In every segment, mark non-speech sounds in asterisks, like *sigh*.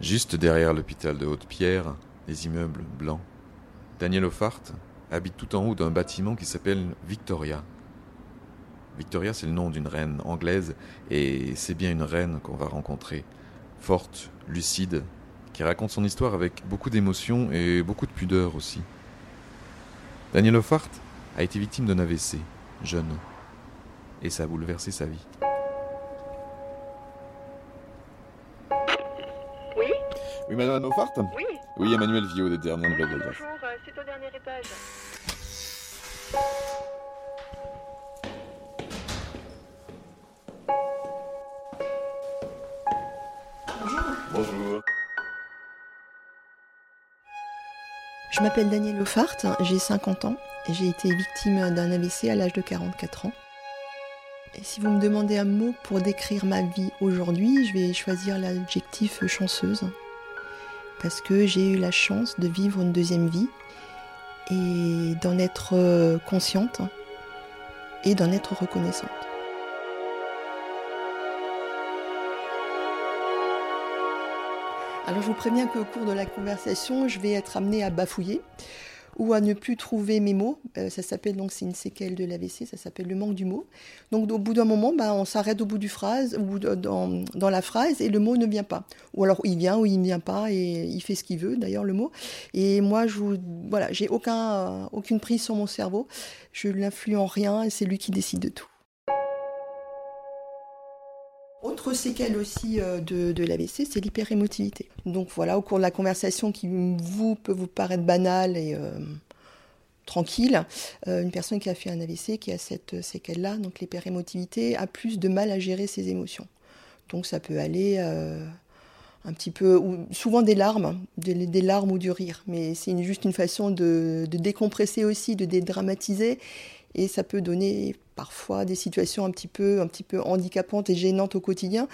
Juste derrière l'hôpital de Haute-Pierre, les immeubles blancs, Daniel Offart habite tout en haut d'un bâtiment qui s'appelle Victoria. Victoria, c'est le nom d'une reine anglaise, et c'est bien une reine qu'on va rencontrer, forte, lucide, qui raconte son histoire avec beaucoup d'émotion et beaucoup de pudeur aussi. Daniel Offart a été victime d'un AVC, jeune, et ça a bouleversé sa vie. Oui, madame Offart Oui Oui, Emmanuel Viau, déterminant de Bonjour, euh, c'est au dernier étage. Bonjour. Je m'appelle Danielle Lefart, j'ai 50 ans et j'ai été victime d'un AVC à l'âge de 44 ans. Et si vous me demandez un mot pour décrire ma vie aujourd'hui, je vais choisir l'adjectif chanceuse. Parce que j'ai eu la chance de vivre une deuxième vie et d'en être euh, consciente et d'en être reconnaissante. Alors je vous préviens qu'au cours de la conversation, je vais être amenée à bafouiller ou à ne plus trouver mes mots. Euh, ça s'appelle donc c'est une séquelle de l'AVC, ça s'appelle le manque du mot. Donc au bout d'un moment, bah, on s'arrête au bout du phrase, de- dans, dans la phrase et le mot ne vient pas. Ou alors il vient ou il ne vient pas et il fait ce qu'il veut d'ailleurs le mot. Et moi je voilà, j'ai aucun aucune prise sur mon cerveau. Je l'influe en rien et c'est lui qui décide de tout. Autre séquelle aussi euh, de, l'AVC, c'est l'hyperémotivité. Donc voilà, au cours de la conversation qui peut vous paraître banale et euh, tranquille, euh, une personne qui a fait un AVC, qui a cette séquelle-là, donc l'hyperémotivité, a plus de mal à gérer ses émotions. Donc ça peut aller un petit peu, ou souvent des larmes, des, larmes ou du rire, mais c'est juste une façon de décompresser aussi, de dédramatiser, et ça peut donner parfois des situations un petit peu, un handicapantes et gênantes au quotidien.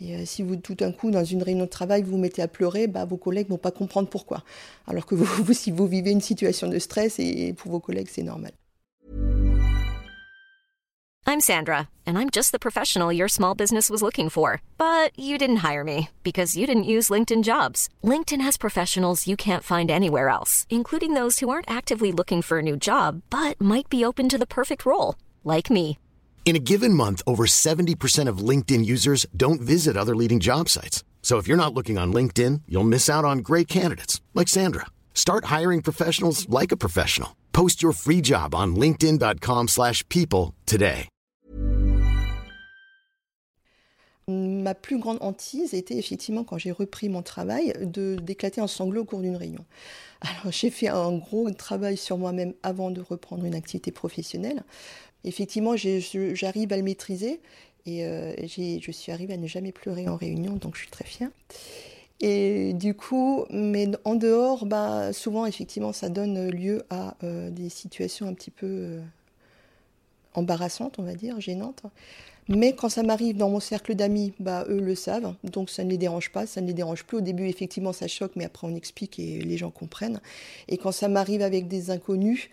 Et euh, si vous, tout d'un coup, dans une réunion de travail, vous vous mettez à pleurer, bah, vos collègues vont pas comprendre pourquoi. Alors que vous, *laughs* vous, si vous vivez une situation de stress, et pour vos collègues, c'est normal. I'm Sandra, and I'm just the professional your small business was looking for. But you didn't hire me because you didn't use LinkedIn jobs. LinkedIn has professionals you can't find anywhere else, including those who aren't actively looking for a new job but might be open to the perfect role, like me. In a given month, over 70% of LinkedIn users don't visit other leading job sites. So if you're not looking on LinkedIn, you'll miss out on great candidates like Sandra. Start hiring professionals like a professional. Post your free job on linkedin.com/people slash people today. Ma plus grande hantise était effectivement, quand j'ai repris mon travail, de d'éclater en sanglots au cours d'une réunion. Alors j'ai fait un gros travail sur moi-même avant de reprendre une activité professionnelle. Effectivement, j'arrive à le maîtriser et euh, je suis arrivée à ne jamais pleurer en réunion, donc je suis très fière. Et du coup, mais en dehors, bah, souvent, effectivement, ça donne lieu à euh, des situations un petit peu euh, embarrassantes, on va dire, gênantes. Mais quand ça m'arrive dans mon cercle d'amis, bah, eux le savent, donc ça ne les dérange pas, ça ne les dérange plus. Au début, effectivement, ça choque, mais après, on explique et les gens comprennent. Et quand ça m'arrive avec des inconnus,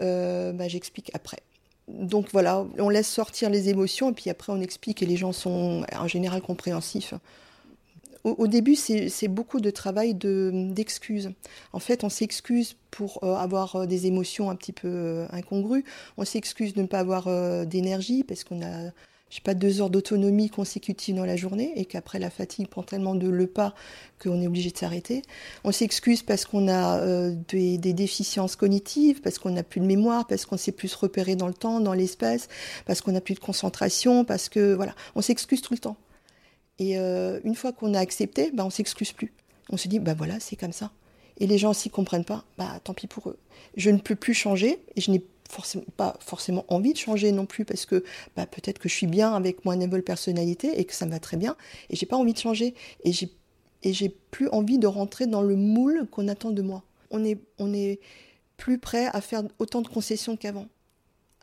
bah, j'explique après. Donc voilà, on laisse sortir les émotions et puis après, on explique et les gens sont en général compréhensifs. Au, début, c'est beaucoup de travail de- d'excuses. En fait, on s'excuse pour euh, avoir euh, des émotions un petit peu euh, incongrues. On s'excuse de ne pas avoir d'énergie parce qu'on a, je sais pas, deux heures d'autonomie consécutive dans la journée et qu'après la fatigue prend tellement de le pas qu'on est obligé de s'arrêter. On s'excuse parce qu'on a euh, des, déficiences cognitives, parce qu'on n'a plus de mémoire, parce qu'on sait plus se repérer dans le temps, dans l'espace, parce qu'on n'a plus de concentration, parce que voilà, on s'excuse tout le temps. Et euh, une fois qu'on a accepté, bah, on s'excuse plus. On se dit, bah voilà, c'est comme ça. Et les gens s'y comprennent pas, bah tant pis pour eux. Je ne peux plus changer et je n'ai pas forcément envie de changer non plus parce que bah, peut-être que je suis bien avec mon nouvelle personnalité et que ça me va très bien et j'ai pas envie de changer et j'ai et j'ai plus envie de rentrer dans le moule qu'on attend de moi. On est on est plus prêt à faire autant de concessions qu'avant.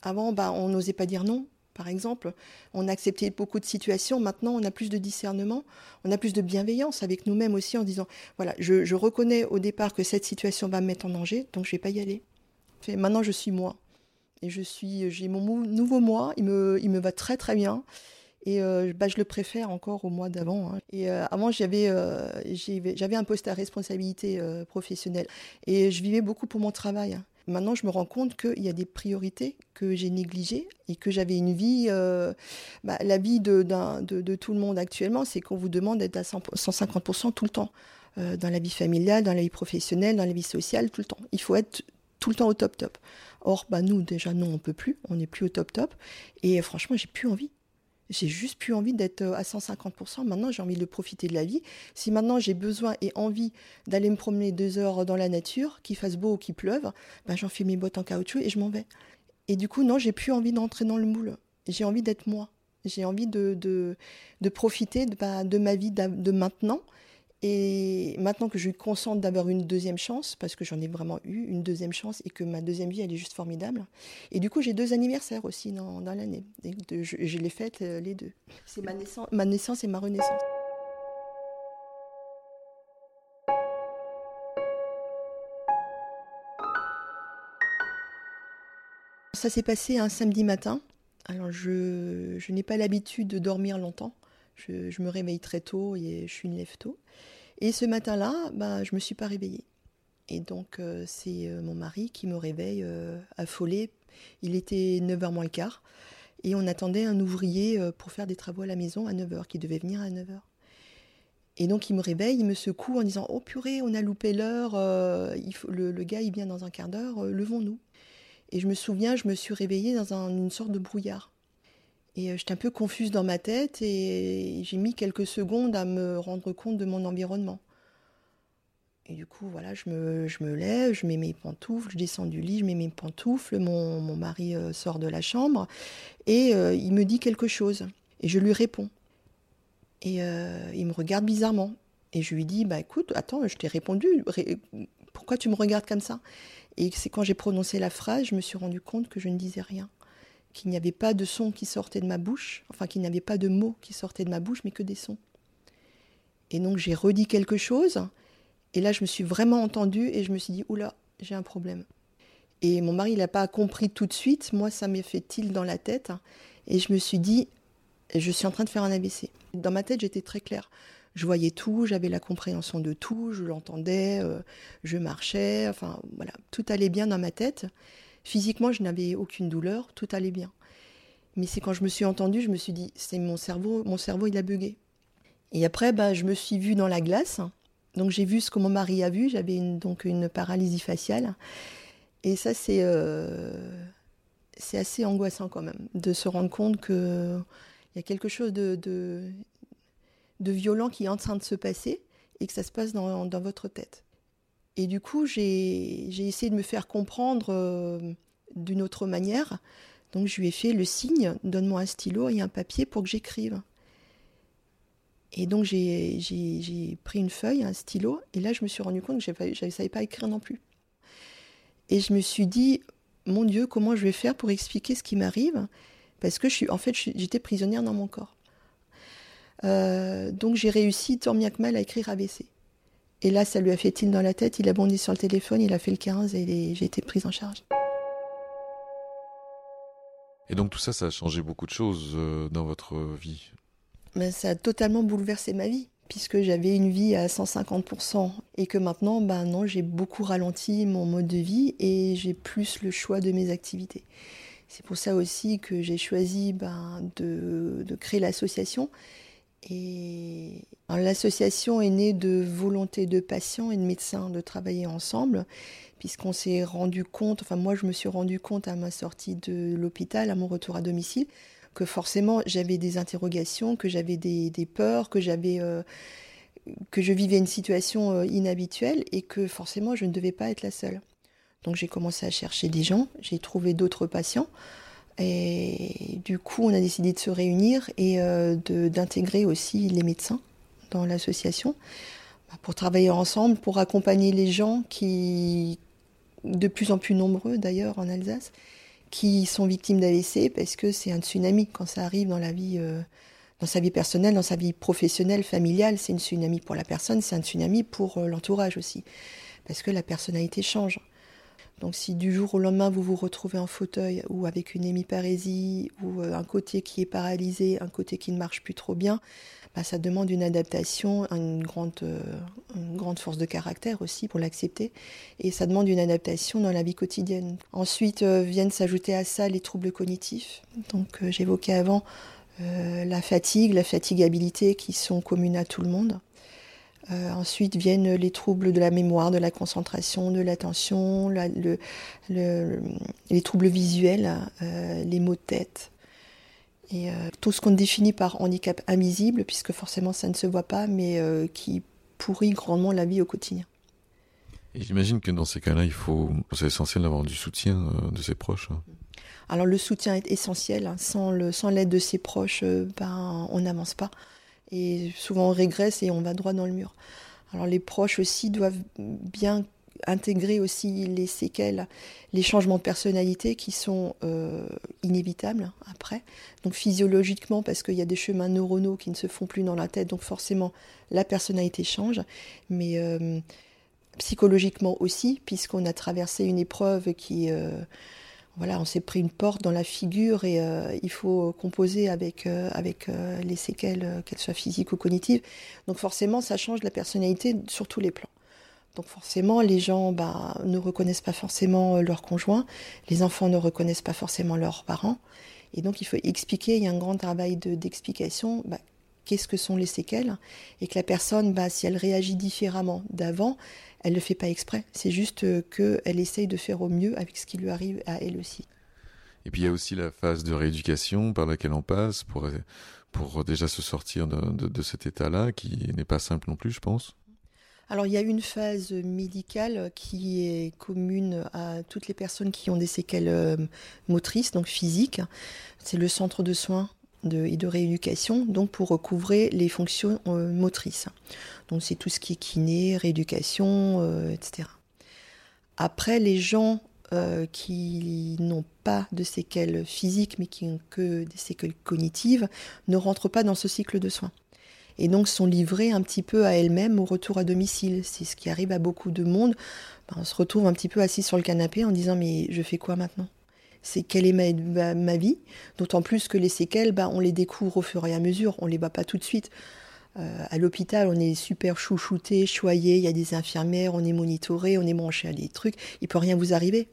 Avant, bah, on n'osait pas dire non, par exemple. On acceptait beaucoup de situations. Maintenant, on a plus de discernement, on a plus de bienveillance avec nous-mêmes aussi en disant, voilà, je, je reconnais au départ que cette situation va me mettre en danger, donc je vais pas y aller. Maintenant, je suis moi. Et je suis, j'ai mon nouveau moi, il me, il me va très très bien. Et euh, bah, je le préfère encore au mois d'avant. Hein. Et euh, avant, j'avais euh, j'avais un poste à responsabilité professionnelle et je vivais beaucoup pour mon travail. Hein. Maintenant, je me rends compte qu'il y a des priorités que j'ai négligées et que j'avais une vie. Bah, la vie de, de, tout le monde actuellement, c'est qu'on vous demande d'être à 150% tout le temps. dans la vie familiale, dans la vie professionnelle, dans la vie sociale, tout le temps. Il faut être tout le temps au top top. Or, bah, nous, déjà, non, on peut plus. On n'est plus au top top. Et franchement, j'ai plus envie. J'ai juste plus envie d'être euh, à 150%. Maintenant, j'ai envie de profiter de la vie. Si maintenant j'ai besoin et envie d'aller me promener deux heures dans la nature, qu'il fasse beau ou qu'il pleuve, ben j'en fais mes bottes en caoutchouc et je m'en vais. Et du coup, non, j'ai plus envie d'entrer dans le moule. J'ai envie d'être moi. J'ai envie de, de, profiter de, bah, de ma vie de maintenant et maintenant que je suis consciente d'avoir une deuxième chance, parce que j'en ai vraiment eu une deuxième chance et que ma deuxième vie, elle est juste formidable. Et du coup, j'ai deux anniversaires aussi dans, dans l'année. Je, je, les fête euh, les deux. C'est ma naissance, ma naissance et ma renaissance. Ça s'est passé un samedi matin. Alors, je, je n'ai pas l'habitude de dormir longtemps. Je, me réveille très tôt et je suis une lève tôt. Et ce matin-là, bah, je ne me suis pas réveillée. Et donc, euh, c'est euh, mon mari qui me réveille euh, affolé. Il était 9h moins le quart. Et on attendait un ouvrier pour faire des travaux à la maison à 9h, qui devait venir à 9h. Et donc, il me réveille, il me secoue en disant Oh purée, on a loupé l'heure, le, gars, il vient dans un quart d'heure, levons-nous. Et je me souviens, je me suis réveillée dans une sorte de brouillard. Et euh, j'étais un peu confuse dans ma tête et j'ai mis quelques secondes à me rendre compte de mon environnement. Et du coup, voilà, je me, je me lève, je mets mes pantoufles, je descends du lit, je mets mes pantoufles, mon, mon mari euh, sort de la chambre et euh, il me dit quelque chose. Et je lui réponds. Et il me regarde bizarrement. Et je lui dis, bah écoute, attends, je t'ai répondu, pourquoi tu me regardes comme ça? Et c'est quand j'ai prononcé la phrase, je me suis rendu compte que je ne disais rien qu'il n'y avait pas de son qui sortait de ma bouche, enfin qu'il n'y avait pas de mots qui sortaient de ma bouche, mais que des sons. Et donc j'ai redit quelque chose, et là je me suis vraiment entendue, et je me suis dit, oula, j'ai un problème. Et mon mari, il n'a pas compris tout de suite, moi ça m'est fait tilt dans la tête, et je me suis dit, je suis en train de faire un ABC. Dans ma tête, j'étais très claire. Je voyais tout, j'avais la compréhension de tout, je l'entendais, euh, je marchais, enfin voilà, tout allait bien dans ma tête. Physiquement, je n'avais aucune douleur, tout allait bien. Mais c'est quand je me suis entendue, je me suis dit, c'est mon cerveau, mon cerveau, il a bugué. Et après, bah, je me suis vue dans la glace. Donc j'ai vu ce que mon mari a vu. J'avais donc une paralysie faciale. Et ça, c'est euh, assez angoissant quand même de se rendre compte que il y a quelque chose de, violent qui est en train de se passer et que ça se passe dans votre tête. Et du coup, j'ai essayé de me faire comprendre euh, d'une autre manière. Donc, je lui ai fait le signe donne-moi un stylo et un papier pour que j'écrive. Et donc, j'ai pris une feuille, un stylo, et là, je me suis rendu compte que je ne savais pas écrire non plus. Et je me suis dit mon Dieu, comment je vais faire pour expliquer ce qui m'arrive? Parce que je en fait, j'étais prisonnière dans mon corps. Euh, donc, j'ai réussi tant bien que mal à écrire ABC. Et là, ça lui a fait il dans la tête, il a bondi sur le téléphone, il a fait le 15 et j'ai été prise en charge. Et donc tout ça, ça a changé beaucoup de choses euh, dans votre vie? Ben, Ça a totalement bouleversé ma vie, puisque j'avais une vie à 150% et que maintenant, ben non, j'ai beaucoup ralenti mon mode de vie et j'ai plus le choix de mes activités. C'est pour ça aussi que j'ai choisi ben, de, de créer l'association et l'association est née de volonté de patients et de médecins de travailler ensemble, puisqu'on s'est rendu compte, enfin moi je me suis rendu compte à ma sortie de l'hôpital, à mon retour à domicile, que forcément j'avais des interrogations, que j'avais des, peurs, que j'avais euh, que je vivais une situation euh, inhabituelle et que forcément je ne devais pas être la seule. Donc j'ai commencé à chercher des gens, j'ai trouvé d'autres patients. Et du coup, on a décidé de se réunir et euh, d'intégrer aussi les médecins dans l'association bah, pour travailler ensemble, pour accompagner les gens qui, de plus en plus nombreux d'ailleurs en Alsace, qui sont victimes d'AVC parce que c'est un tsunami quand ça arrive dans la vie, euh, dans sa vie personnelle, dans sa vie professionnelle, familiale. C'est une tsunami pour la personne, c'est un tsunami pour euh, l'entourage aussi, parce que la personnalité change. Donc si du jour au lendemain vous vous retrouvez en fauteuil ou avec une hémiparésie ou euh, un côté qui est paralysé, un côté qui ne marche plus trop bien, bah, ça demande une adaptation, une grande, euh, une grande force de caractère aussi pour l'accepter. Et ça demande une adaptation dans la vie quotidienne. Ensuite euh, viennent s'ajouter à ça les troubles cognitifs. Donc j'évoquais avant la fatigue, la fatigabilité qui sont communes à tout le monde. Euh, ensuite viennent les troubles de la mémoire, de la concentration, de l'attention, les troubles visuels, euh, les maux de tête. Et euh, tout ce qu'on définit par handicap invisible, puisque forcément ça ne se voit pas, mais qui pourrit grandement la vie au quotidien. Et j'imagine que dans ces cas-là, il faut, c'est essentiel d'avoir du soutien de ses proches. Hein. Alors le soutien est essentiel. Hein. Sans, le, sans l'aide de ses proches, ben, on n'avance pas. Et souvent on régresse et on va droit dans le mur. Alors les proches aussi doivent bien intégrer aussi les séquelles, les changements de personnalité qui sont euh, inévitables après. Donc physiologiquement, parce qu'il y a des chemins neuronaux qui ne se font plus dans la tête, donc forcément la personnalité change. Mais euh, psychologiquement aussi, puisqu'on a traversé une épreuve qui... Euh, voilà, on s'est pris une porte dans la figure et euh, il faut composer avec, euh, euh, les séquelles, qu'elles soient physiques ou cognitives. Donc forcément, ça change la personnalité sur tous les plans. Donc forcément, les gens bah, ne reconnaissent pas forcément leur conjoint, les enfants ne reconnaissent pas forcément leurs parents. Et donc il faut expliquer, il y a un grand travail d'explication, bah, qu'est-ce que sont les séquelles, et que la personne, bah, si elle réagit différemment d'avant, elle ne le fait pas exprès. C'est juste euh, qu'elle essaye de faire au mieux avec ce qui lui arrive à elle aussi. Et puis il y a aussi la phase de rééducation par laquelle on passe pour, pour déjà se sortir de, de, cet état-là, qui n'est pas simple non plus, je pense. Alors il y a une phase médicale qui est commune à toutes les personnes qui ont des séquelles euh, motrices, donc physiques. C'est le centre de soins de, et de rééducation, donc pour recouvrer les fonctions euh, motrices. Donc c'est tout ce qui est kiné, rééducation, euh, etc. Après, les gens euh, qui n'ont pas de séquelles physiques, mais qui ont que des séquelles cognitives, ne rentrent pas dans ce cycle de soins. Et donc sont livrés un petit peu à elles-mêmes au retour à domicile. C'est ce qui arrive à beaucoup de monde. Ben, on se retrouve un petit peu assis sur le canapé en disant mais je fais quoi maintenant? C'est quelle est ma, vie, d'autant plus que les séquelles, bah, on les découvre au fur et à mesure, on les voit pas tout de suite. Euh, à l'hôpital, on est super chouchouté, choyé, il y a des infirmières, on est monitoré, on est branché à des trucs, il peut rien vous arriver.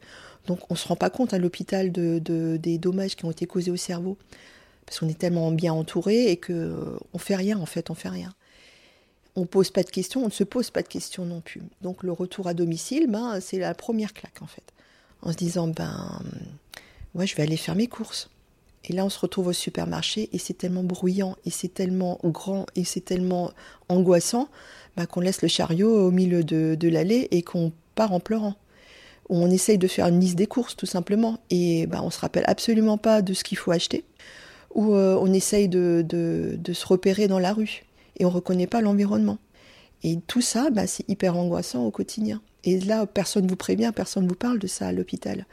Donc on se rend pas compte à l'hôpital de, des dommages qui ont été causés au cerveau, parce qu'on est tellement bien entouré et que euh, on fait rien en fait, on fait rien. On pose pas de questions, on ne se pose pas de questions non plus. Donc le retour à domicile, ben, c'est la première claque en fait, en se disant ben ouais, je vais aller faire mes courses. Et là, on se retrouve au supermarché et c'est tellement bruyant et c'est tellement grand et c'est tellement angoissant bah, qu'on laisse le chariot au milieu de, l'allée et qu'on part en pleurant. On essaye de faire une liste des courses tout simplement et bah, on se rappelle absolument pas de ce qu'il faut acheter. Ou euh, on essaye de, se repérer dans la rue et on reconnaît pas l'environnement. Et tout ça, bah, c'est hyper angoissant au quotidien. Et là, personne ne vous prévient, personne ne vous parle de ça à l'hôpital.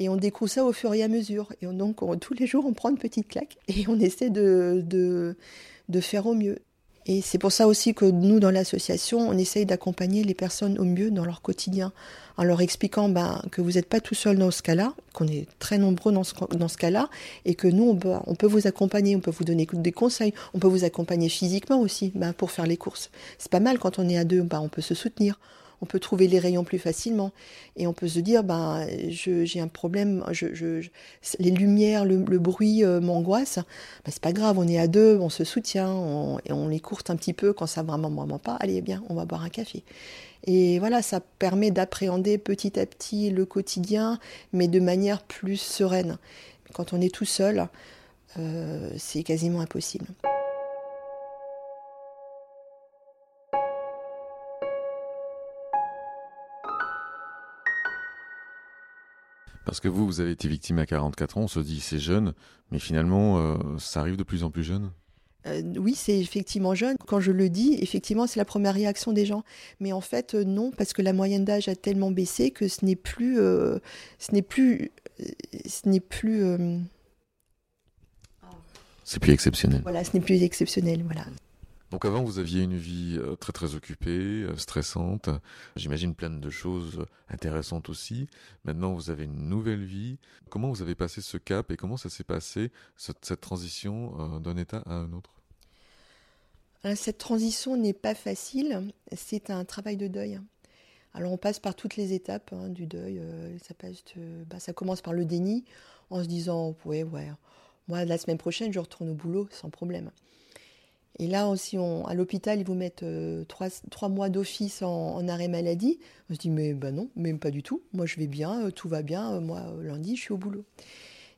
Et on découvre ça au fur et à mesure. Et donc, tous les jours, on prend une petite claque *laughs* et on essaie de, de, faire au mieux. Et c'est pour ça aussi que nous, dans l'association, on essaye d'accompagner les personnes au mieux dans leur quotidien, en leur expliquant ben, que vous n'êtes pas tout seul dans ce cas-là, qu'on est très nombreux dans ce, cas-là, et que nous, on peut, on peut, vous accompagner, on peut vous donner des conseils, on peut vous accompagner physiquement aussi ben, pour faire les courses. C'est pas mal quand on est à deux, ben, on peut se soutenir, on peut trouver les rayons plus facilement. Et on peut se dire, ben, j'ai un problème, je, les lumières, le, bruit euh, m'angoisse. Ben, c'est pas grave, on est à deux, on se soutient, on, et les courte un petit peu quand ça vraiment, vraiment pas. Allez, bien, on va boire un café. Et voilà, ça permet d'appréhender petit à petit le quotidien, mais de manière plus sereine. Quand on est tout seul, euh, c'est quasiment impossible. Parce que vous, vous avez été victime à 44 ans, on se dit c'est jeune, mais finalement, euh, ça arrive de plus en plus jeune euh, oui, c'est effectivement jeune. Quand je le dis, effectivement, c'est la première réaction des gens. Mais en fait, euh, non, parce que la moyenne d'âge a tellement baissé que ce n'est plus, ce n'est plus, ce n'est plus. C'est plus exceptionnel. Voilà, ce n'est plus exceptionnel. Voilà. Donc avant, vous aviez une vie euh, très très occupée, euh, stressante, j'imagine pleine de choses intéressantes aussi. Maintenant, vous avez une nouvelle vie. Comment vous avez passé ce cap et comment ça s'est passé, cette, transition euh, d'un état à un autre? Cette transition n'est pas facile, c'est un travail de deuil. Alors on passe par toutes les étapes hein, du deuil. ça, passe bah, ça commence par le déni, en se disant, ouais, ouais, moi la semaine prochaine, je retourne au boulot sans problème. Et là aussi, on, à l'hôpital, ils vous mettent euh, trois, mois d'office en, arrêt maladie. On se dit, mais ben non, même pas du tout. Moi, je vais bien, euh, tout va bien. Euh, moi, lundi, je suis au boulot.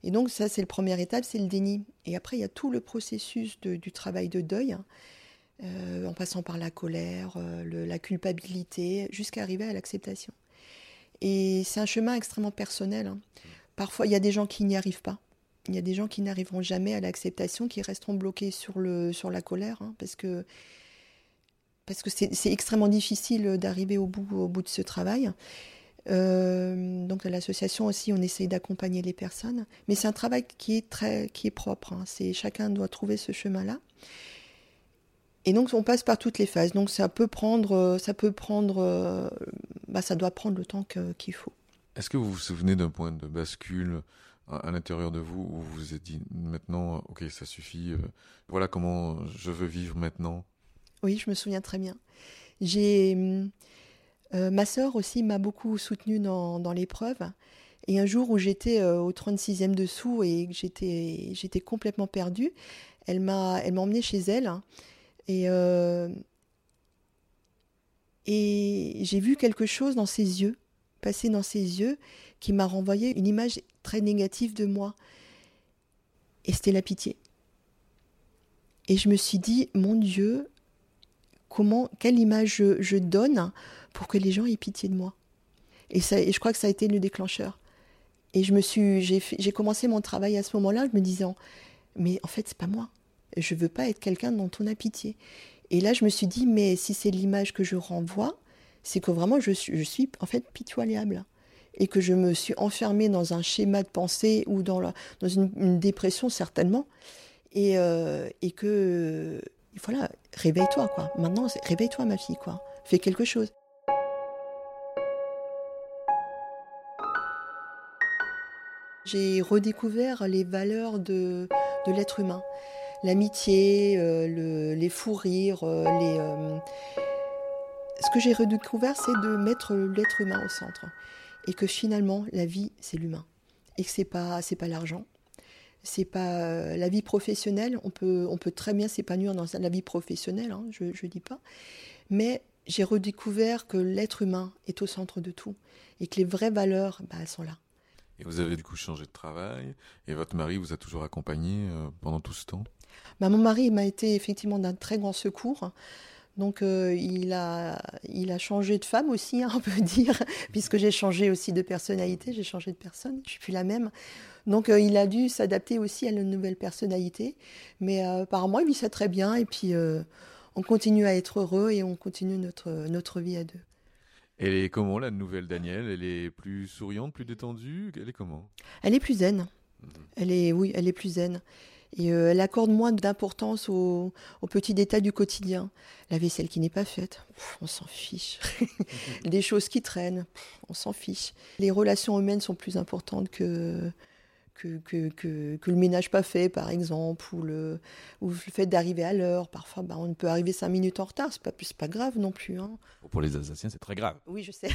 Et donc, ça, c'est la première étape, c'est le déni. Et après, il y a tout le processus du travail de deuil, hein. en passant par la colère, la culpabilité, jusqu'à arriver à l'acceptation. Et c'est un chemin extrêmement personnel. Hein. Parfois, il y a des gens qui n'y arrivent pas. Il y a des gens qui n'arriveront jamais à l'acceptation, qui resteront bloqués sur, le, sur la colère, hein, parce que parce que c'est extrêmement difficile d'arriver au bout, au bout de ce travail. Euh, donc à l'association aussi, on essaye d'accompagner les personnes, mais c'est un travail qui est très, qui est propre. Hein. C'est chacun doit trouver ce chemin-là. Et donc on passe par toutes les phases. Donc ça peut prendre, ça peut prendre, bah, ça doit prendre le temps qu'il faut. Est-ce que vous vous souvenez d'un point de bascule à, l'intérieur de vous où vous vous êtes dit maintenant, ok, ça suffit, euh, voilà comment je veux vivre maintenant Oui, je me souviens très bien. J'ai euh, ma sœur aussi m'a beaucoup soutenue dans, l'épreuve. Et un jour où j'étais euh, au 36e dessous et que j'étais, complètement perdue, elle m'a, emmenée chez elle. Hein. et j'ai vu quelque chose dans ses yeux, passer dans ses yeux, qui m'a renvoyé une image très négative de moi. Et c'était la pitié. Et je me suis dit, mon Dieu, comment, quelle image je, donne pour que les gens aient pitié de moi. Et, ça, et je crois que ça a été le déclencheur. Et je me suis, j'ai commencé mon travail à ce moment-là, me disant, mais en fait, c'est pas moi. Je veux pas être quelqu'un dont on a pitié. Et là, je me suis dit, mais si c'est l'image que je renvoie, c'est que vraiment, je suis, en fait pitoyable et que je me suis enfermée dans un schéma de pensée ou dans, la, dans une, dépression certainement, et, euh, et que voilà, réveille-toi quoi. Maintenant, réveille-toi ma fille quoi. Fais quelque chose. J'ai redécouvert les valeurs de, de l'être humain, l'amitié, euh, le, les fous rires, euh, les. Ce que j'ai redécouvert, c'est de mettre l'être humain au centre. Et que finalement la vie c'est l'humain. Et que c'est pas c'est pas l'argent. C'est pas euh, la vie professionnelle. On peut on peut très bien s'épanouir dans la vie professionnelle hein, je je dis pas. Mais j'ai redécouvert que l'être humain est au centre de tout. Et que les vraies valeurs bah, elles sont là. Et vous avez du coup changé de travail. Et votre mari vous a toujours accompagné euh, pendant tout ce temps? Bah, mon mari m'a été effectivement d'un très grand secours donc euh, il, a, il a changé de femme aussi, hein, *laughs* on peut dire, puisque j'ai changé aussi de personnalité, j'ai changé de personne, je suis plus la même. Donc euh, il a dû s'adapter aussi à une nouvelle personnalité. Mais euh, apparemment, il vit ça très bien et puis on continue à être heureux et on continue notre, notre vie à deux. Elle est comment la nouvelle Danielle? Elle est plus souriante, plus détendue? Elle est comment? Elle est plus zen. Mhm. Elle est, oui, elle est plus zen. Et euh, elle accorde moins d'importance aux, petits détails du quotidien. La vaisselle qui n'est pas faite, on s'en fiche. *laughs* Des choses qui traînent, on s'en fiche. Les relations humaines sont plus importantes que, que, que, que, que, le ménage pas fait, par exemple, ou le, ou le fait d'arriver à l'heure. Parfois, bah, on peut arriver cinq minutes en retard, c'est pas, pas grave non plus. Hein. Pour les Alsaciens, c'est très grave. Oui, je sais.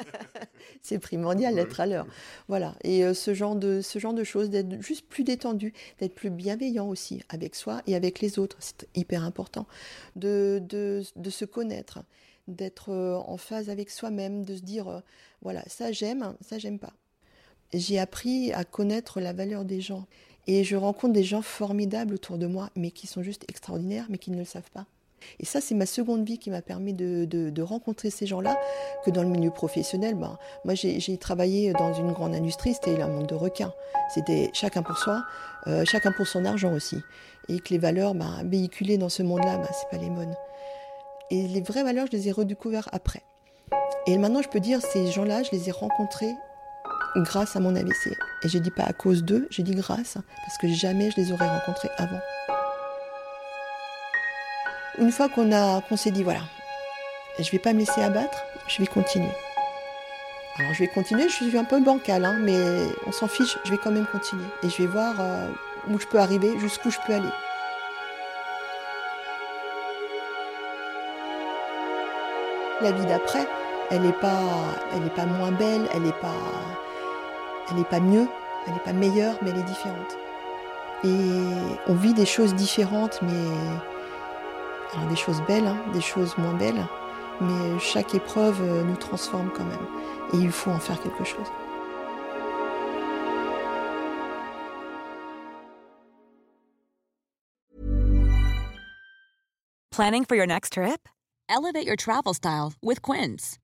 *laughs* c'est primordial d'être à l'heure. Voilà. Et euh, ce, genre de, ce genre de choses, d'être juste plus détendu, d'être plus bienveillant aussi avec soi et avec les autres, c'est hyper important. De, de, de se connaître, d'être euh, en phase avec soi-même, de se dire, euh, voilà, ça j'aime, ça j'aime pas j'ai appris à connaître la valeur des gens. Et je rencontre des gens formidables autour de moi, mais qui sont juste extraordinaires, mais qui ne le savent pas. Et ça, c'est ma seconde vie qui m'a permis de, rencontrer ces gens-là, que dans le milieu professionnel, ben, moi j'ai travaillé dans une grande industrie, c'était un monde de requins. C'était chacun pour soi, euh, chacun pour son argent aussi. Et que les valeurs ben, véhiculées dans ce monde-là, ben, c'est pas les bonnes. Et les vraies valeurs, je les ai redécouvertes après. Et maintenant, je peux dire, ces gens-là, je les ai rencontrés grâce à mon AVC. Et je dis pas à cause d'eux, j'ai dit grâce, parce que jamais je les aurais rencontrés avant. Une fois qu'on a, qu'on s'est dit voilà, je vais pas me laisser abattre, je vais continuer. Alors je vais continuer, je suis un peu bancal, hein, mais on s'en fiche, je vais quand même continuer. Et je vais voir euh, où je peux arriver, jusqu'où je peux aller. La vie d'après, elle n'est pas, pas moins belle, elle n'est pas, elle est pas mieux, elle n'est pas meilleure, mais elle est différente. Et on vit des choses différentes, mais alors des choses belles, hein, des choses moins belles, mais chaque épreuve euh, nous transforme quand même. Et il faut en faire quelque chose. Planning for your next trip? Elevate your travel style with Quince.